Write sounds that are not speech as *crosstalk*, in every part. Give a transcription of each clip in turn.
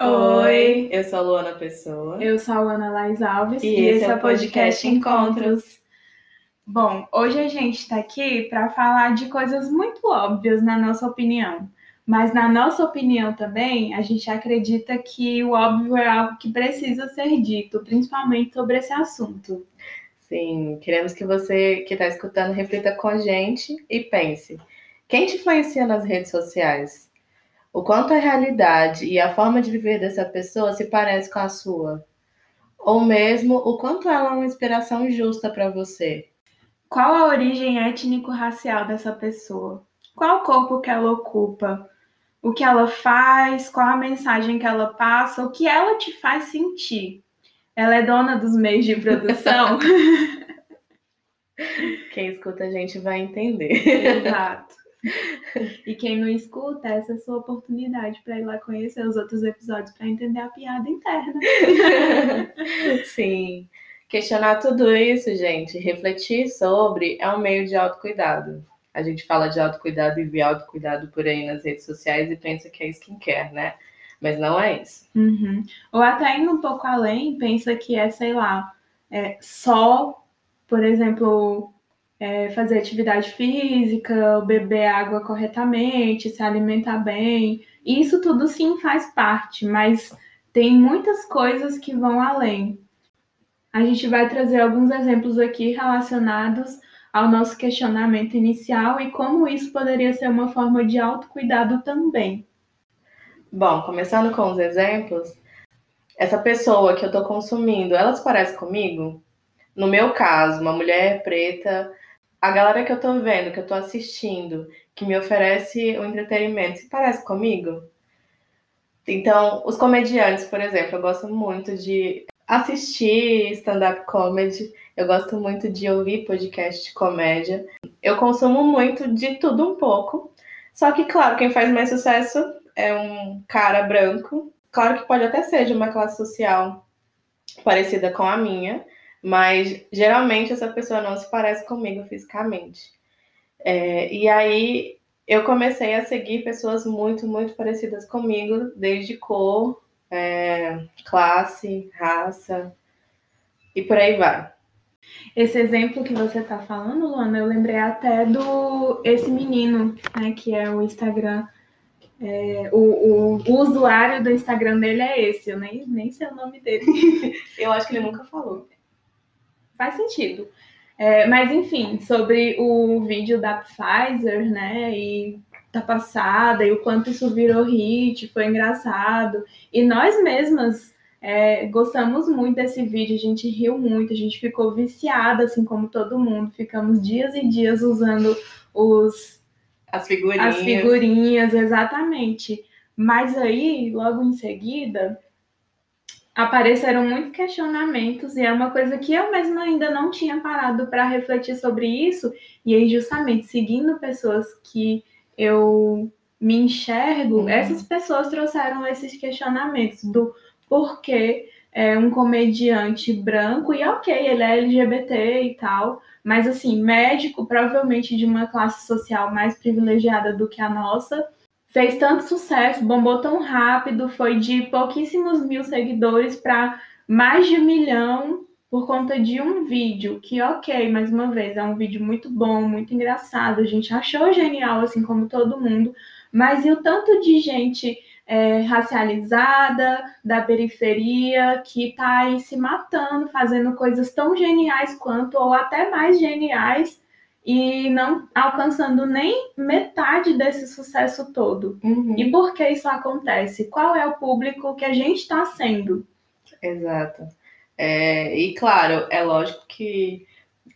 Oi, eu sou a Luana Pessoa. eu sou a Ana Laís Alves E esse é o podcast Encontros. Bom, hoje a gente está aqui para falar de coisas muito óbvias na nossa opinião. Mas na nossa opinião também, a gente acredita que o óbvio é algo que precisa ser dito, principalmente sobre esse assunto. Sim, queremos que você que está escutando reflita com a gente e pense: quem te influencia nas redes sociais? O quanto a realidade e a forma de viver dessa pessoa se parece com a sua? Ou mesmo o quanto ela é uma inspiração justa para você? Qual a origem étnico-racial dessa pessoa? Qual o corpo que ela ocupa? O que ela faz? Qual a mensagem que ela passa? O que ela te faz sentir? Ela é dona dos meios de produção? *laughs* Quem escuta a gente vai entender. Exato. E quem não escuta, essa é a sua oportunidade para ir lá conhecer os outros episódios para entender a piada interna. *laughs* Sim. Questionar tudo isso, gente, refletir sobre é um meio de autocuidado. A gente fala de autocuidado e vê autocuidado por aí nas redes sociais e pensa que é skincare, né? Mas não é isso. Uhum. Ou até indo um pouco além, pensa que é, sei lá, é só, por exemplo, é, fazer atividade física, beber água corretamente, se alimentar bem. Isso tudo sim faz parte, mas tem muitas coisas que vão além. A gente vai trazer alguns exemplos aqui relacionados ao nosso questionamento inicial e como isso poderia ser uma forma de autocuidado também. Bom, começando com os exemplos, essa pessoa que eu tô consumindo, ela se parece comigo? No meu caso, uma mulher preta, a galera que eu tô vendo, que eu tô assistindo, que me oferece o entretenimento, se parece comigo? Então, os comediantes, por exemplo, eu gosto muito de assistir stand-up comedy, eu gosto muito de ouvir podcast de comédia. Eu consumo muito de tudo um pouco. Só que, claro, quem faz mais sucesso é um cara branco. Claro que pode até ser de uma classe social parecida com a minha, mas geralmente essa pessoa não se parece comigo fisicamente. É, e aí eu comecei a seguir pessoas muito, muito parecidas comigo, desde cor, é, classe, raça e por aí vai. Esse exemplo que você tá falando, Luana, eu lembrei até do esse menino, né, que é o Instagram. É, o, o, o, usuário do Instagram dele é esse, eu nem, nem sei o nome dele. *laughs* eu acho que ele nunca falou. Faz sentido. É, mas enfim, sobre o vídeo da Pfizer, né? E da passada, e o quanto isso virou hit, foi engraçado. E nós mesmas é, gostamos muito desse vídeo, a gente riu muito, a gente ficou viciada, assim como todo mundo. Ficamos dias e dias usando os as figurinhas. As figurinhas, exatamente. Mas aí, logo em seguida, apareceram muitos questionamentos e é uma coisa que eu mesma ainda não tinha parado para refletir sobre isso. E aí, justamente, seguindo pessoas que eu me enxergo, uhum. essas pessoas trouxeram esses questionamentos do porquê é um comediante branco, e ok, ele é LGBT e tal, mas assim, médico, provavelmente de uma classe social mais privilegiada do que a nossa, fez tanto sucesso, bombou tão rápido, foi de pouquíssimos mil seguidores para mais de um milhão por conta de um vídeo que, ok, mais uma vez, é um vídeo muito bom, muito engraçado, a gente achou genial, assim como todo mundo, mas e o tanto de gente é, racializada, da periferia, que está aí se matando, fazendo coisas tão geniais quanto, ou até mais geniais, e não alcançando nem metade desse sucesso todo. Uhum. E por que isso acontece? Qual é o público que a gente está sendo? Exato. É, e claro, é lógico que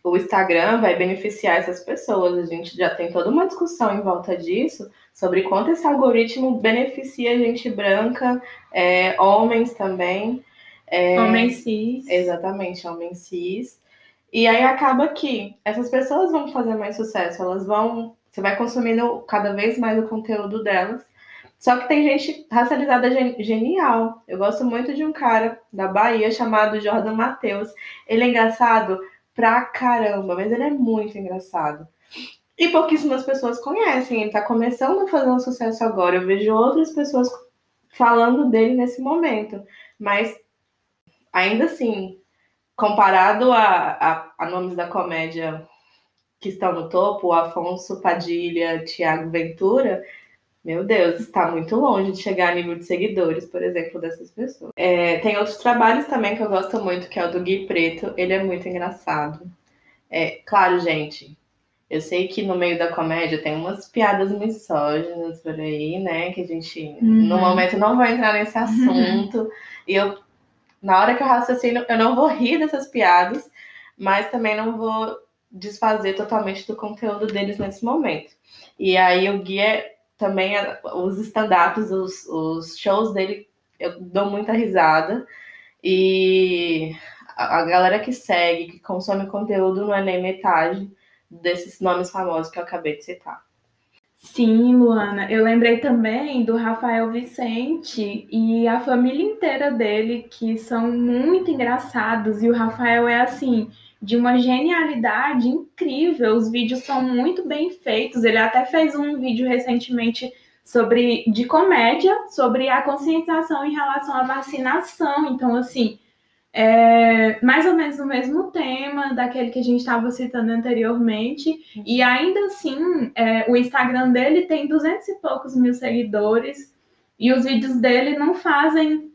o Instagram vai beneficiar essas pessoas. A gente já tem toda uma discussão em volta disso sobre quanto esse algoritmo beneficia a gente branca, é, homens também. É, homens cis. Exatamente, homens cis. E aí acaba que essas pessoas vão fazer mais sucesso, elas vão. Você vai consumindo cada vez mais o conteúdo delas. Só que tem gente racializada genial. Eu gosto muito de um cara da Bahia chamado Jordan Matheus. Ele é engraçado pra caramba, mas ele é muito engraçado. E pouquíssimas pessoas conhecem. Ele tá começando a fazer um sucesso agora. Eu vejo outras pessoas falando dele nesse momento. Mas ainda assim, comparado a, a, a nomes da comédia que estão no topo, Afonso Padilha, Tiago Ventura, meu Deus, está muito longe de chegar a nível de seguidores, por exemplo, dessas pessoas. É, tem outros trabalhos também que eu gosto muito, que é o do Gui Preto. Ele é muito engraçado. É, claro, gente, eu sei que no meio da comédia tem umas piadas misóginas por aí, né? Que a gente, uhum. no momento, não vai entrar nesse assunto. Uhum. E eu, na hora que eu raciocino, eu não vou rir dessas piadas, mas também não vou desfazer totalmente do conteúdo deles nesse momento. E aí o Gui é também os stand-ups, os, os shows dele, eu dou muita risada. E a galera que segue, que consome conteúdo, não é nem metade desses nomes famosos que eu acabei de citar. Sim, Luana. Eu lembrei também do Rafael Vicente e a família inteira dele, que são muito engraçados. E o Rafael é assim, de uma genialidade incrível. Os vídeos são muito bem feitos. Ele até fez um vídeo recentemente sobre de comédia, sobre a conscientização em relação à vacinação. Então, assim, é mais ou menos o mesmo tema daquele que a gente estava citando anteriormente. Uhum. E ainda assim, é, o Instagram dele tem duzentos e poucos mil seguidores. E os vídeos dele não fazem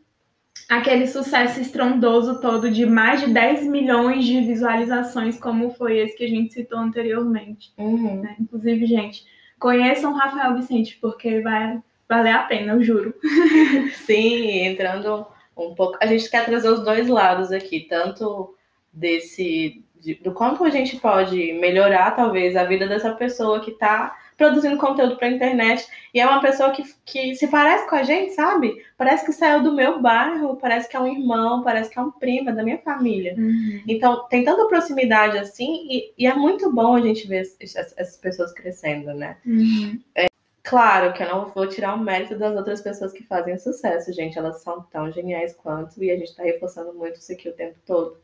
aquele sucesso estrondoso todo de mais de 10 milhões de visualizações, como foi esse que a gente citou anteriormente. Uhum. Né? Inclusive, gente, conheçam Rafael Vicente, porque vai valer a pena, eu juro. *laughs* Sim, entrando um pouco. A gente quer trazer os dois lados aqui, tanto desse. De, do quanto a gente pode melhorar, talvez, a vida dessa pessoa que está produzindo conteúdo para a internet e é uma pessoa que, que se parece com a gente, sabe? Parece que saiu do meu bairro, parece que é um irmão, parece que é um primo, é da minha família. Uhum. Então, tem tanta proximidade assim e, e, é muito bom a gente ver essas, pessoas crescendo, né? Uhum. É, claro que eu não vou tirar o mérito das outras pessoas que fazem sucesso, gente. Elas são tão geniais quanto e a gente está reforçando muito isso aqui o tempo todo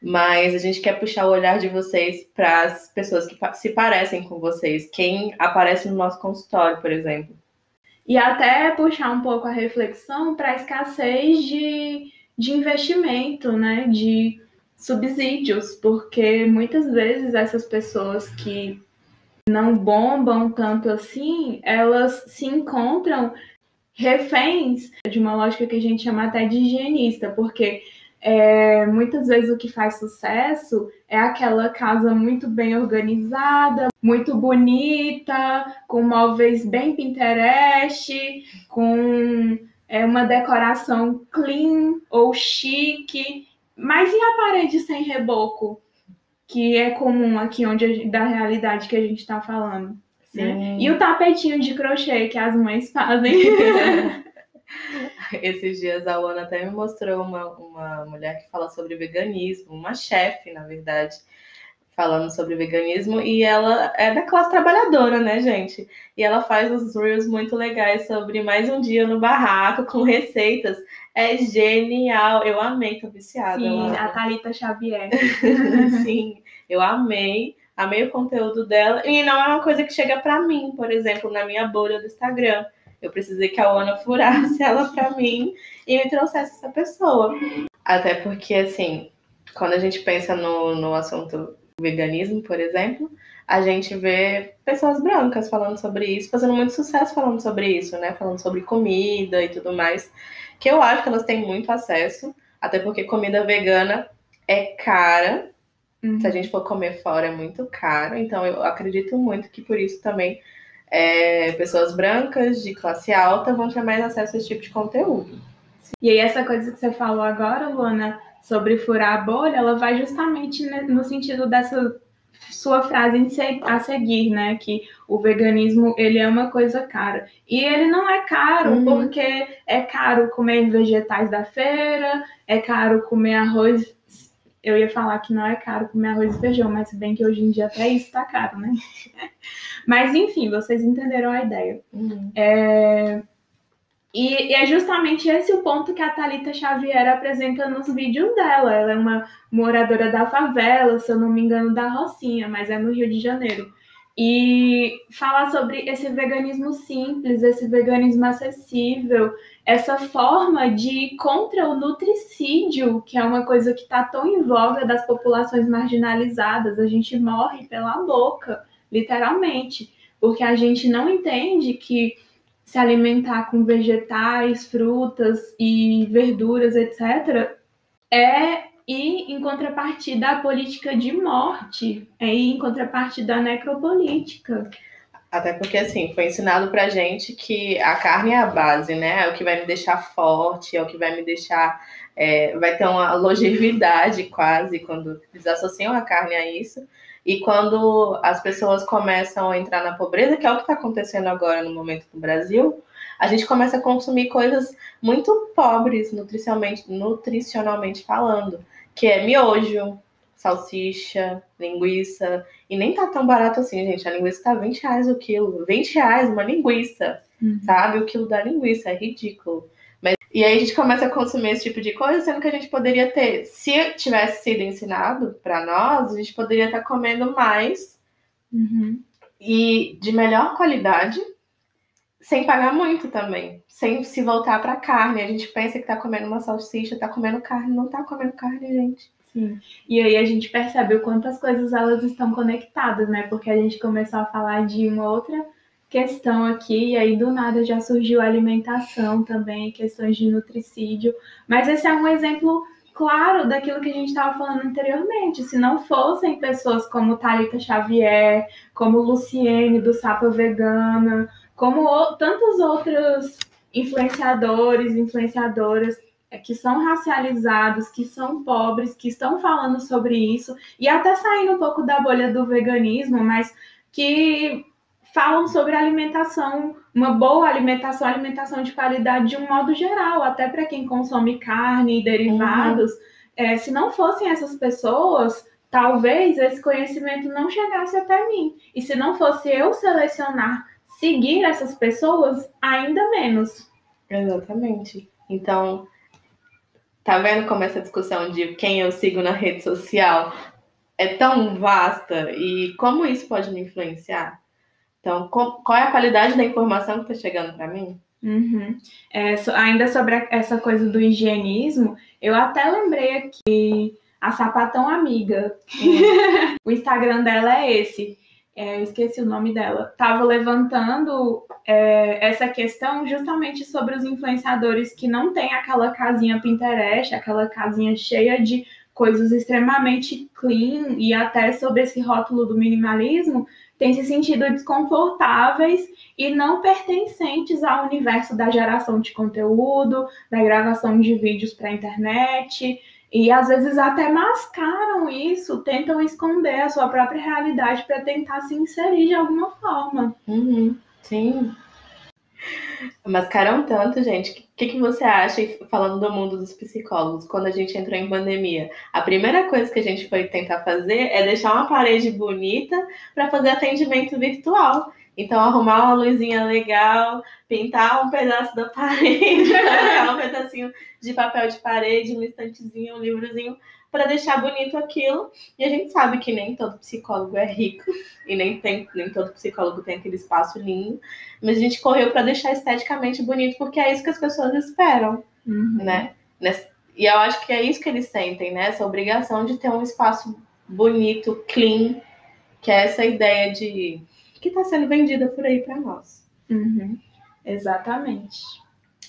mas a gente quer puxar o olhar de vocês para as pessoas que se parecem com vocês, quem aparece no nosso consultório, por exemplo. E até puxar um pouco a reflexão para a escassez de, de investimento, né? De subsídios, porque muitas vezes essas pessoas que não bombam tanto assim, elas se encontram reféns de uma lógica que a gente chama até de higienista, porque é, muitas vezes o que faz sucesso é aquela casa muito bem organizada, muito bonita, com móveis bem Pinterest, com é, uma decoração clean ou chique. Mas e a parede sem reboco? Que é comum aqui onde da realidade que a gente está falando. Né? E o tapetinho de crochê que as mães fazem. *laughs* Esses dias a Luana até me mostrou uma, uma mulher que fala sobre veganismo, uma chefe, na verdade, falando sobre veganismo, e ela é da classe trabalhadora, né, gente? E ela faz os reels muito legais sobre mais um dia no barraco com receitas. É genial, eu amei, tô viciada. Sim, a Thalita Xavier. *laughs* Sim, eu amei, amei o conteúdo dela. E não é uma coisa que chega para mim, por exemplo, na minha bolha do Instagram. Eu precisei que a Ana furasse *laughs* ela para mim e me trouxesse essa pessoa. Até porque, assim, quando a gente pensa no, no assunto veganismo, por exemplo, a gente vê pessoas brancas falando sobre isso, fazendo muito sucesso falando sobre isso, né? Falando sobre comida e tudo mais. Que eu acho que elas têm muito acesso, até porque comida vegana é cara. Uhum. Se a gente for comer fora, é muito caro. Então, eu acredito muito que por isso também é, pessoas brancas de classe alta vão ter mais acesso a esse tipo de conteúdo. E aí, essa coisa que você falou agora, Luana, sobre furar a bolha, ela vai justamente no sentido dessa sua frase a seguir, né? Que o veganismo ele é uma coisa cara. E ele não é caro, uhum. porque é caro comer vegetais da feira, é caro comer arroz. Eu ia falar que não é caro comer arroz e feijão, mas bem que hoje em dia até isso tá caro, né? *laughs* Mas, enfim, vocês entenderam a ideia. Uhum. É... E, e, é justamente esse o ponto que a Thalita Xavier apresenta nos vídeos dela. Ela é uma moradora da favela, se eu não me engano, da Rocinha, mas é no Rio de Janeiro. e falar sobre esse veganismo simples, esse veganismo acessível, essa forma de ir contra o nutricídio, que é uma coisa que está tão em voga das populações marginalizadas. A gente morre pela boca, literalmente, porque a gente não entende que se alimentar com vegetais, frutas e verduras, etc., é ir em contrapartida à política de morte, é em contrapartida à necropolítica. Até porque, assim, foi ensinado pra gente que a carne é a base, né? É o que vai me deixar forte, é o que vai me deixar. É, vai ter uma longevidade quase quando eles associam a carne a isso. E quando as pessoas começam a entrar na pobreza, que é o que está acontecendo agora no momento no Brasil, a gente começa a consumir coisas muito pobres nutricionalmente, nutricionalmente falando que é miojo, salsicha, linguiça. E nem tá tão barato assim, gente. A linguiça tá 20 reais o quilo. 20 reais uma linguiça, uhum. sabe? O quilo da linguiça, é ridículo. E aí a gente começa a consumir esse tipo de coisa, sendo que a gente poderia ter, se tivesse sido ensinado para nós, a gente poderia estar comendo mais uhum. e de melhor qualidade, sem pagar muito também, sem se voltar para carne. A gente pensa que tá comendo uma salsicha, tá comendo carne, não tá comendo carne, gente. Sim. E aí a gente percebe o quanto as coisas elas estão conectadas, né? Porque a gente começou a falar de uma outra questão aqui, e aí do nada já surgiu alimentação também, questões de nutricídio. Mas esse é um exemplo claro daquilo que a gente estava falando anteriormente. Se não fossem pessoas como Thalita Xavier, como Luciene do Sapa Vegana, como tantos outros influenciadores, influenciadoras é, que são racializados, que são pobres, que estão falando sobre isso, e até saindo um pouco da bolha do veganismo, mas que falam sobre alimentação, uma boa alimentação, alimentação de qualidade de um modo geral, até para quem consome carne e derivados. Uhum. É, se não fossem essas pessoas, talvez esse conhecimento não chegasse até mim. E se não fosse eu selecionar seguir essas pessoas, ainda menos. Exatamente. Então, tá vendo como essa discussão de quem eu sigo na rede social é tão vasta e como isso pode me influenciar? Então, qual é a qualidade da informação que está chegando para mim? Uhum. É, ainda sobre essa coisa do higienismo, eu até lembrei aqui a Sapatão Amiga. Uhum. *laughs* o Instagram dela é esse é, eu esqueci o nome dela, estava levantando é, essa questão justamente sobre os influenciadores que não têm aquela casinha Pinterest, aquela casinha cheia de coisas extremamente clean e até sobre esse rótulo do minimalismo, têm se sentido desconfortáveis e não pertencentes ao universo da geração de conteúdo, da gravação de vídeos para a internet. E às vezes até mascaram isso, tentam esconder a sua própria realidade para tentar se inserir de alguma forma. Uhum, sim. Mascaram tanto, gente. O que, que você acha, falando do mundo dos psicólogos, quando a gente entrou em pandemia? A primeira coisa que a gente foi tentar fazer é deixar uma parede bonita para fazer atendimento virtual. Então, arrumar uma luzinha legal, pintar um pedaço da *laughs* parede, um pedacinho de papel de parede, um estantezinho, um livrozinho, para deixar bonito aquilo. E a gente sabe que nem todo psicólogo é rico, e nem, tem, nem todo psicólogo tem aquele espaço lindo, mas a gente correu para deixar esteticamente bonito, porque é isso que as pessoas esperam, uhum. né? E eu acho que é isso que eles sentem, né? Essa obrigação de ter um espaço bonito, clean, que é essa ideia de que está sendo vendida por aí para nós. Uhum. Exatamente.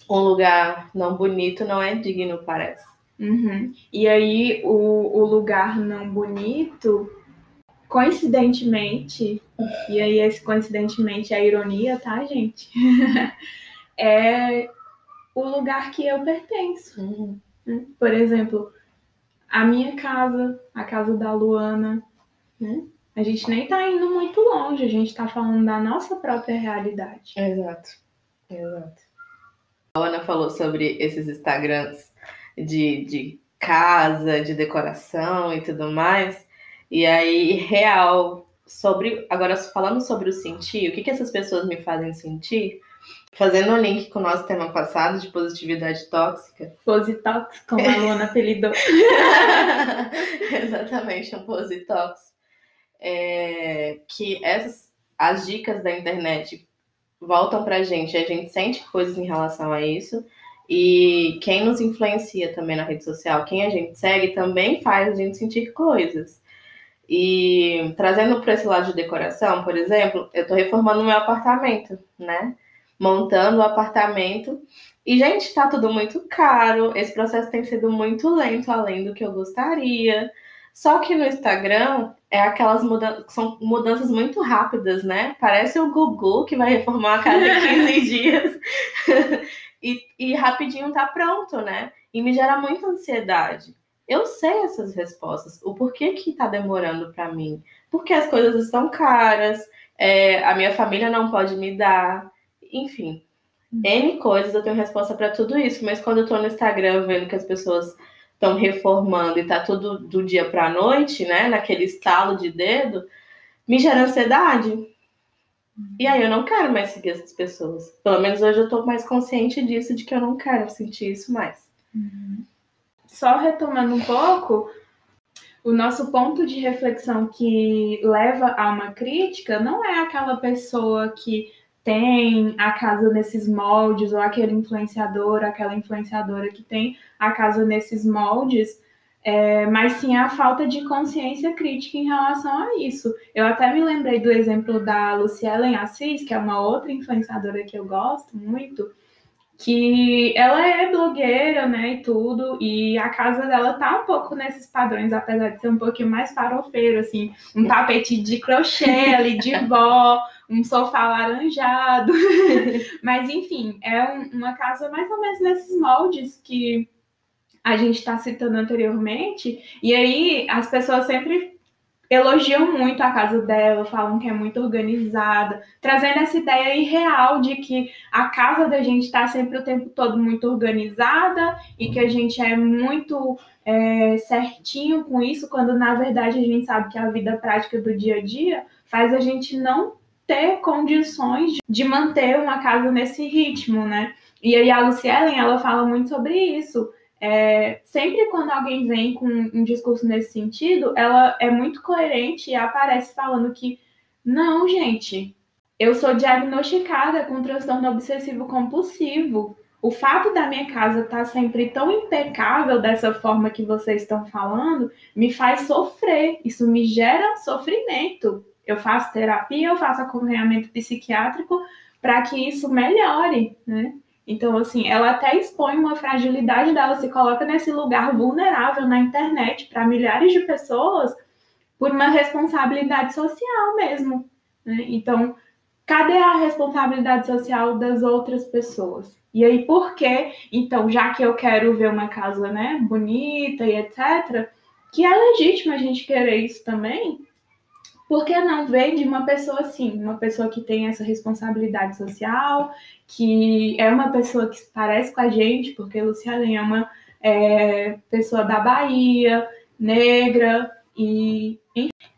Um lugar não bonito não é digno, parece. Uhum. E aí, o, o lugar não bonito, coincidentemente, e aí esse coincidentemente é ironia, tá, gente? *laughs* é o lugar que eu pertenço. Uhum. Por exemplo, a minha casa, a casa da Luana, né? A gente nem tá indo muito longe, a gente tá falando da nossa própria realidade. Exato, exato. A Ana falou sobre esses Instagrams de, de casa, de decoração e tudo mais. E aí, real, sobre. Agora, falando sobre o sentir, o que, que essas pessoas me fazem sentir? Fazendo um link com o nosso tema passado de positividade tóxica. Positox, como a *laughs* Luana apelidou. *laughs* Exatamente, um positox é, que essas, as dicas da internet voltam pra gente, a gente sente coisas em relação a isso. E quem nos influencia também na rede social, quem a gente segue, também faz a gente sentir coisas. E trazendo para esse lado de decoração, por exemplo, eu estou reformando meu apartamento, né? Montando o apartamento. E, gente, está tudo muito caro. Esse processo tem sido muito lento, além do que eu gostaria. Só que no Instagram é aquelas mudanças, são mudanças muito rápidas, né? Parece o Gugu que vai reformar a casa em 15 *laughs* dias. E, e rapidinho tá pronto, né? E me gera muita ansiedade. Eu sei essas respostas. O porquê que tá demorando para mim? Porque as coisas estão caras, é, a minha família não pode me dar, enfim. N coisas, eu tenho resposta para tudo isso, mas quando eu tô no Instagram vendo que as pessoas estão reformando e tá tudo do dia para a noite, né, naquele estalo de dedo, me gera ansiedade. E aí eu não quero mais seguir essas pessoas. Pelo menos hoje eu tô mais consciente disso, de que eu não quero sentir isso mais. Uhum só retomando um pouco, o nosso ponto de reflexão que leva a uma crítica não é aquela pessoa que tem a casa nesses moldes, ou aquele influenciador, aquela influenciadora que tem a casa nesses moldes, é, mas sim a falta de consciência crítica em relação a isso. Eu até me lembrei do exemplo da Lucielen Assis, que é uma outra influenciadora que eu gosto muito, que ela é blogueira, né, e tudo, e a casa dela tá um pouco nesses padrões, apesar de ser um pouquinho mais farofeiro, assim, um tapete de crochê ali de *laughs* vó, um sofá laranjado, *laughs* mas enfim, é um, uma casa mais ou menos nesses moldes que a gente está citando anteriormente, e aí as pessoas sempre elogiam muito a casa dela, falam que é muito organizada, trazendo essa ideia irreal de que a casa da gente está sempre o tempo todo muito organizada e que a gente é muito é, certinho com isso, quando na verdade a gente sabe que a vida prática do dia a dia faz a gente não ter condições de manter uma casa nesse ritmo, né? E aí a Lucielen, ela fala muito sobre isso, é, sempre quando alguém vem com um discurso nesse sentido, ela é muito coerente e aparece falando que não, gente, eu sou diagnosticada com transtorno obsessivo compulsivo. O fato da minha casa estar tá sempre tão impecável dessa forma que vocês estão falando me faz sofrer. Isso me gera sofrimento. Eu faço terapia, eu faço acompanhamento psiquiátrico para que isso melhore, né? Então, assim, ela até expõe uma fragilidade dela, se coloca nesse lugar vulnerável na internet para milhares de pessoas por uma responsabilidade social mesmo. Né? Então, cadê a responsabilidade social das outras pessoas? E aí, por que, então, já que eu quero ver uma casa né, bonita e etc., que é legítimo a gente querer isso também, por que não ver de uma pessoa assim, uma pessoa que tem essa responsabilidade social, que é uma pessoa que parece com a gente, porque Luciana é uma é, pessoa da Bahia, negra, e,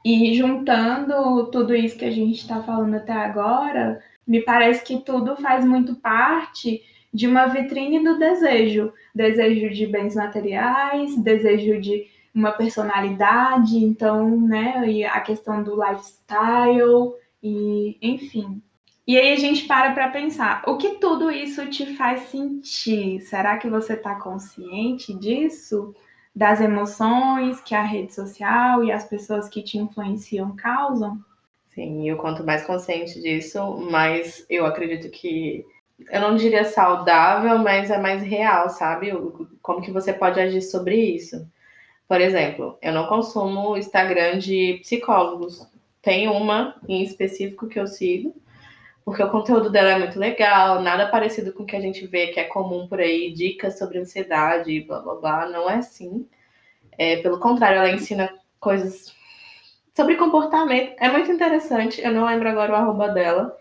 e juntando tudo isso que a gente está falando até agora, me parece que tudo faz muito parte de uma vitrine do desejo. Desejo de bens materiais, desejo de uma personalidade, então, né, e a questão do lifestyle e, enfim. E aí a gente para para pensar, o que tudo isso te faz sentir? Será que você está consciente disso? Das emoções que a rede social e as pessoas que te influenciam causam? Sim, eu quanto mais consciente disso, mais eu acredito que eu não diria saudável, mas é mais real, sabe? Como que você pode agir sobre isso? Por exemplo, eu não consumo Instagram de psicólogos. Tem uma em específico que eu sigo, porque o conteúdo dela é muito legal, nada parecido com o que a gente vê que é comum por aí, dicas sobre ansiedade, blá blá blá. Não é assim. É, pelo contrário, ela ensina coisas sobre comportamento. É muito interessante. Eu não lembro agora o arroba dela.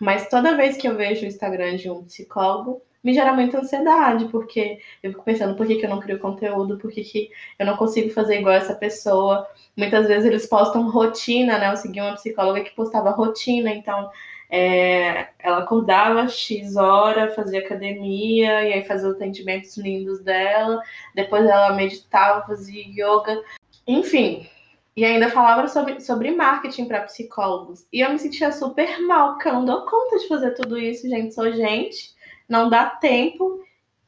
Mas toda vez que eu vejo o Instagram de um psicólogo, me gera muita ansiedade, porque eu fico pensando por que, que eu não crio conteúdo, por que, que eu não consigo fazer igual essa pessoa. Muitas vezes eles postam rotina, né? Eu segui uma psicóloga que postava rotina, então é, ela acordava X hora, fazia academia, e aí fazia os atendimentos lindos dela, depois ela meditava, fazia yoga, enfim. E ainda falava sobre, sobre marketing para psicólogos. E eu me sentia super mal, porque eu não dou conta de fazer tudo isso, gente. Sou gente, não dá tempo.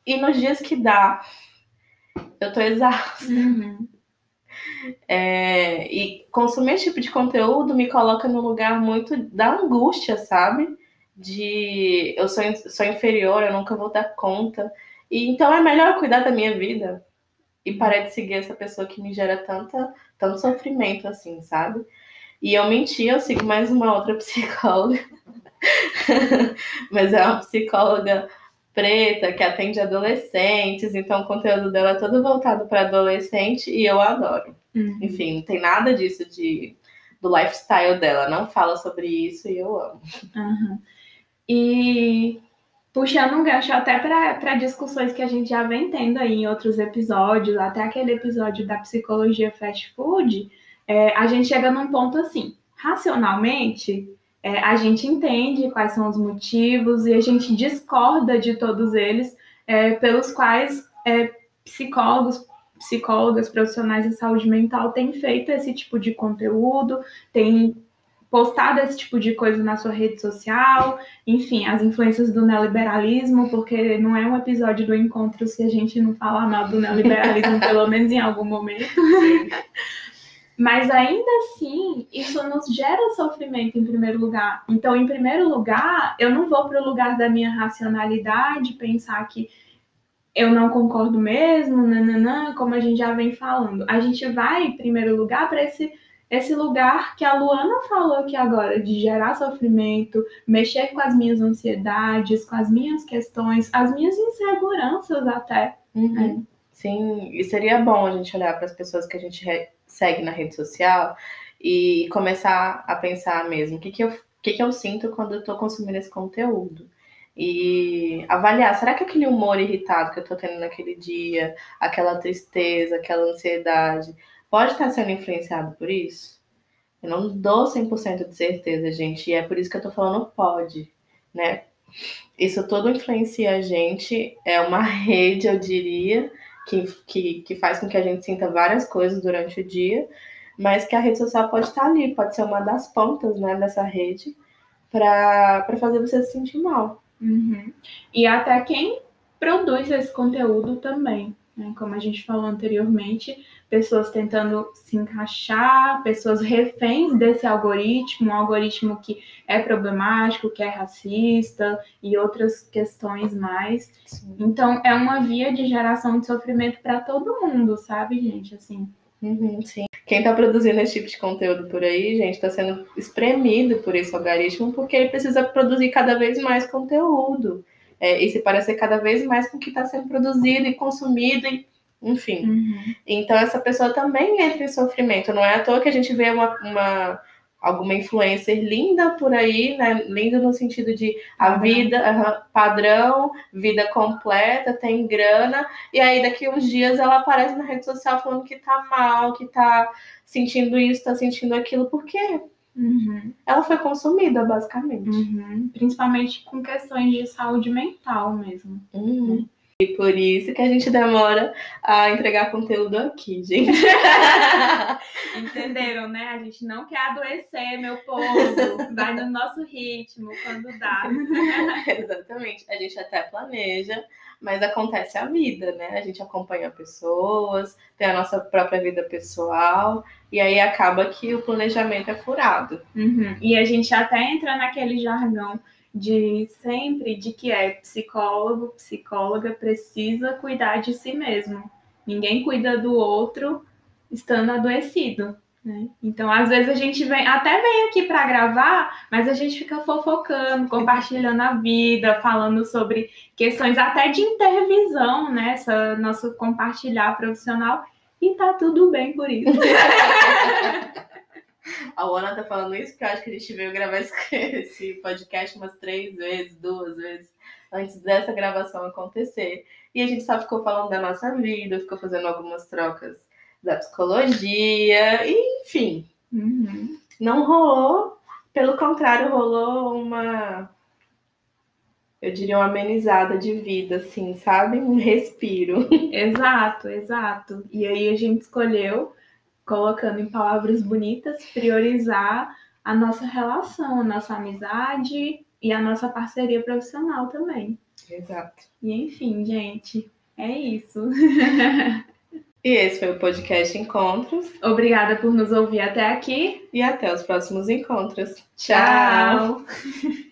E nos dias que dá, eu tô exausta. Uhum. É, e consumir esse tipo de conteúdo me coloca no lugar muito da angústia, sabe? De eu sou, sou inferior, eu nunca vou dar conta. E então é melhor cuidar da minha vida e parar de seguir essa pessoa que me gera tanta, tanto sofrimento assim, sabe? E eu menti, eu sigo mais uma outra *laughs* psicóloga. *laughs* Mas é uma psicóloga preta que atende adolescentes, então o conteúdo dela é todo voltado para adolescente e eu adoro. Uhum. Enfim, não tem nada disso de do lifestyle dela, não fala sobre isso e eu amo. Uhum. E puxando um gancho até para discussões que a gente já vem tendo aí em outros episódios, até aquele episódio da psicologia fast food, é, a gente chega num ponto assim, racionalmente, é, a gente entende quais são os motivos e a gente discorda de todos eles, é, pelos quais é, psicólogos, psicólogas, profissionais de saúde mental têm feito esse tipo de conteúdo, têm postado esse tipo de coisa na sua rede social, enfim, as influências do neoliberalismo, porque não é um episódio do encontro se a gente não falar mal do neoliberalismo, *laughs* pelo menos em algum momento. Mas ainda assim, isso nos gera sofrimento em primeiro lugar. Então, em primeiro lugar, eu não vou para o lugar da minha racionalidade, pensar que eu não concordo mesmo, nananã, como a gente já vem falando. A gente vai, em primeiro lugar, para esse, esse lugar que a Luana falou aqui agora, de gerar sofrimento, mexer com as minhas ansiedades, com as minhas questões, as minhas inseguranças até. Uhum. Sim, e seria bom a gente olhar para as pessoas que a gente segue na rede social e começar a pensar mesmo o que, que, eu, que, que eu sinto quando eu estou consumindo esse conteúdo. E avaliar, será que aquele humor irritado que eu estou tendo naquele dia, aquela tristeza, aquela ansiedade, pode estar sendo influenciado por isso? Eu não dou 100% de certeza, gente, e é por isso que eu estou falando pode, né? Isso tudo influencia a gente, é uma *laughs* rede, eu diria, que, que, que faz com que a gente sinta várias coisas durante o dia, mas que a rede social pode estar ali, pode ser uma das pontas né, dessa rede para fazer você se sentir mal. Uhum. E até quem produz esse conteúdo também. Né? Como a gente falou anteriormente, pessoas tentando se encaixar, pessoas reféns desse algoritmo, um algoritmo que é problemático, que é racista e outras questões mais. Sim. Então, é uma via de geração de sofrimento para todo mundo, sabe, gente? Assim. Uhum, sim. Quem está produzindo esse tipo de conteúdo por aí, gente, está sendo espremido por esse algoritmo porque ele precisa produzir cada vez mais conteúdo. É, e se parecer cada vez mais com o que está sendo produzido e consumido e enfim. Uhum. Então essa pessoa também entra em sofrimento. Não é à toa que a gente vê uma, uma alguma influencer linda por aí, né? Linda no sentido de a vida uh, padrão, vida completa, tem grana, e aí daqui uns dias ela aparece na rede social falando que tá mal, que tá sentindo isso, tá sentindo aquilo, por quê? Uhum. Ela foi consumida, basicamente. Uhum. Principalmente com questões de saúde mental mesmo. Uhum. E por isso que a gente demora a entregar conteúdo aqui, gente. *laughs* Entenderam, né? A gente não quer adoecer, meu povo. Vai no nosso ritmo, quando dá. *laughs* Exatamente. A gente até planeja, mas acontece a vida, né? A gente acompanha pessoas, tem a nossa própria vida pessoal, e aí acaba que o planejamento é furado. Uhum. E a gente até entra naquele jargão de sempre de que é psicólogo, psicóloga precisa cuidar de si mesmo. Ninguém cuida do outro estando adoecido. Né? Então, às vezes a gente vem, até vem aqui para gravar, mas a gente fica fofocando, compartilhando a vida, falando sobre questões até de intervisão, né? Essa nosso compartilhar profissional, e tá tudo bem por isso. *laughs* A Ana tá falando isso porque eu acho que a gente veio gravar *laughs* esse podcast umas três vezes, duas vezes, antes dessa gravação acontecer. E a gente só ficou falando da nossa vida, ficou fazendo algumas trocas da psicologia, enfim. Uhum. Não rolou, pelo contrário, rolou uma. Eu diria uma amenizada de vida, assim, sabe? Um respiro. *laughs* Exato, exato. E aí a gente escolheu colocando em palavras bonitas, priorizar a nossa relação, a nossa amizade e a nossa parceria profissional também. Exato. E enfim, gente, é isso. *laughs* E esse foi o podcast Encontros. Obrigada por nos ouvir até aqui. E até os próximos encontros. Tchau. *laughs*